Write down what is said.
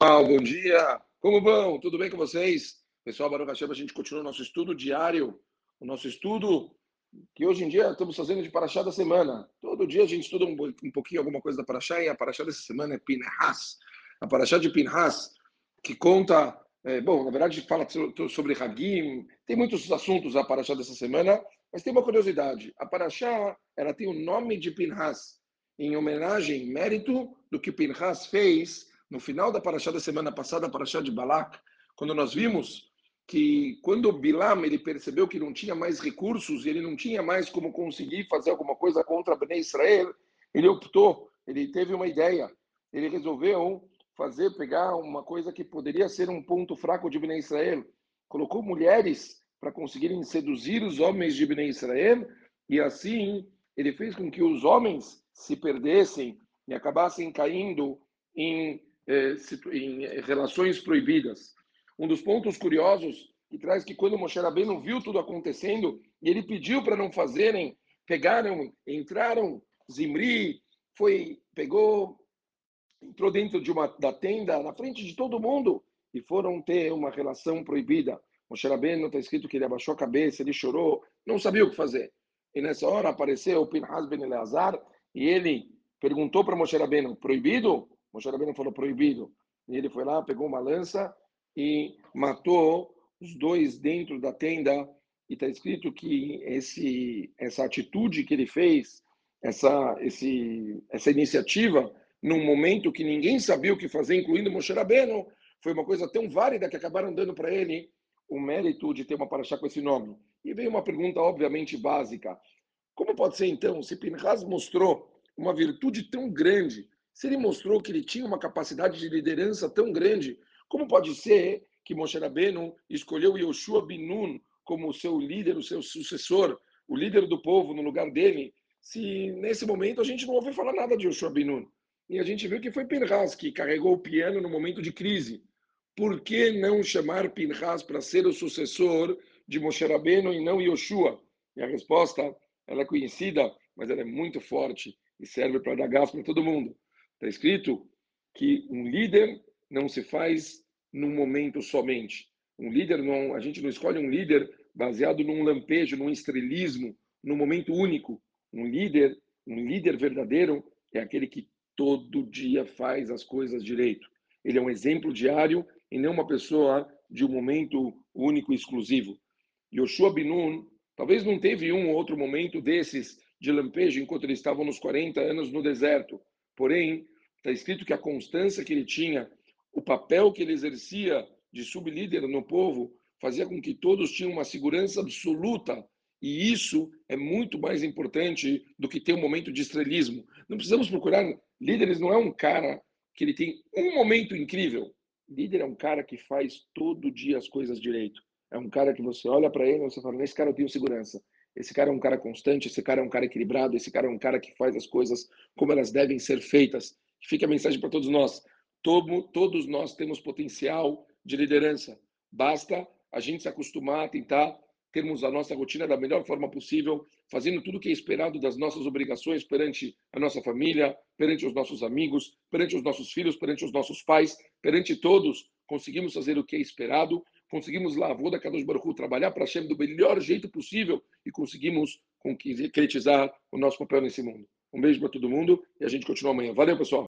bom dia! Como vão? Tudo bem com vocês? Pessoal, Baruch Hashem, a gente continua o nosso estudo diário, o nosso estudo que hoje em dia estamos fazendo de Paraxá da semana. Todo dia a gente estuda um, um pouquinho alguma coisa da Paraxá e a Paraxá dessa semana é Pinhas. A Paraxá de Pinhas, que conta, é, bom, na verdade fala sobre Hagim, tem muitos assuntos a Paraxá dessa semana, mas tem uma curiosidade. A Paraxá, ela tem o nome de Pinhas, em homenagem, mérito do que Pinhas fez no final da Paraxá da semana passada, a Paraxá de Balak, quando nós vimos que quando Bilam ele percebeu que não tinha mais recursos e ele não tinha mais como conseguir fazer alguma coisa contra Bnei Israel, ele optou, ele teve uma ideia, ele resolveu fazer, pegar uma coisa que poderia ser um ponto fraco de Bnei Israel, colocou mulheres para conseguirem seduzir os homens de Bnei Israel e assim ele fez com que os homens se perdessem e acabassem caindo em em relações proibidas. Um dos pontos curiosos que traz que quando Moshe Rabbeinu viu tudo acontecendo e ele pediu para não fazerem, pegaram, entraram, Zimri foi, pegou, entrou dentro de uma da tenda na frente de todo mundo e foram ter uma relação proibida. Moshe Rabbeinu está escrito que ele abaixou a cabeça, ele chorou, não sabia o que fazer. E nessa hora apareceu o Pinhas ben Eleazar e ele perguntou para Moshe Rabbeinu, proibido? Moshe Rabbeinu falou proibido. E ele foi lá, pegou uma lança e matou os dois dentro da tenda. E está escrito que esse, essa atitude que ele fez, essa, esse, essa iniciativa, num momento que ninguém sabia o que fazer, incluindo Moshe Rabbeinu, foi uma coisa tão válida que acabaram dando para ele o mérito de ter uma paraxá com esse nome. E veio uma pergunta obviamente básica. Como pode ser então, se Pinhas mostrou uma virtude tão grande se ele mostrou que ele tinha uma capacidade de liderança tão grande, como pode ser que Moshe Rabbeinu escolheu Yoshua Binun como seu líder, o seu sucessor, o líder do povo no lugar dele, se nesse momento a gente não ouviu falar nada de Yoshua Binun? E a gente viu que foi Pinhas que carregou o piano no momento de crise. Por que não chamar Pinhas para ser o sucessor de Moshe Rabbeinu e não Yoshua? E a resposta, ela é conhecida, mas ela é muito forte e serve para dar gás para todo mundo. Está escrito que um líder não se faz num momento somente. Um líder não, a gente não escolhe um líder baseado num lampejo, num estrelismo, num momento único. Um líder, um líder verdadeiro é aquele que todo dia faz as coisas direito. Ele é um exemplo diário e não uma pessoa de um momento único e exclusivo. Yoshua Binun talvez não teve um ou outro momento desses de lampejo enquanto eles estavam nos 40 anos no deserto, Porém, está escrito que a constância que ele tinha, o papel que ele exercia de sublíder no povo, fazia com que todos tinham uma segurança absoluta. E isso é muito mais importante do que ter um momento de estrelismo. Não precisamos procurar líderes, não é um cara que ele tem um momento incrível. Líder é um cara que faz todo dia as coisas direito. É um cara que você olha para ele e você fala, nesse cara eu tenho segurança. Esse cara é um cara constante, esse cara é um cara equilibrado, esse cara é um cara que faz as coisas como elas devem ser feitas. Fica a mensagem para todos nós. Todo, todos nós temos potencial de liderança. Basta a gente se acostumar a tentar termos a nossa rotina da melhor forma possível, fazendo tudo o que é esperado das nossas obrigações perante a nossa família, perante os nossos amigos, perante os nossos filhos, perante os nossos pais, perante todos, conseguimos fazer o que é esperado conseguimos lá, vou da Kadosh Baruch trabalhar para Hashem do melhor jeito possível e conseguimos concretizar o nosso papel nesse mundo. Um beijo para todo mundo e a gente continua amanhã. Valeu, pessoal!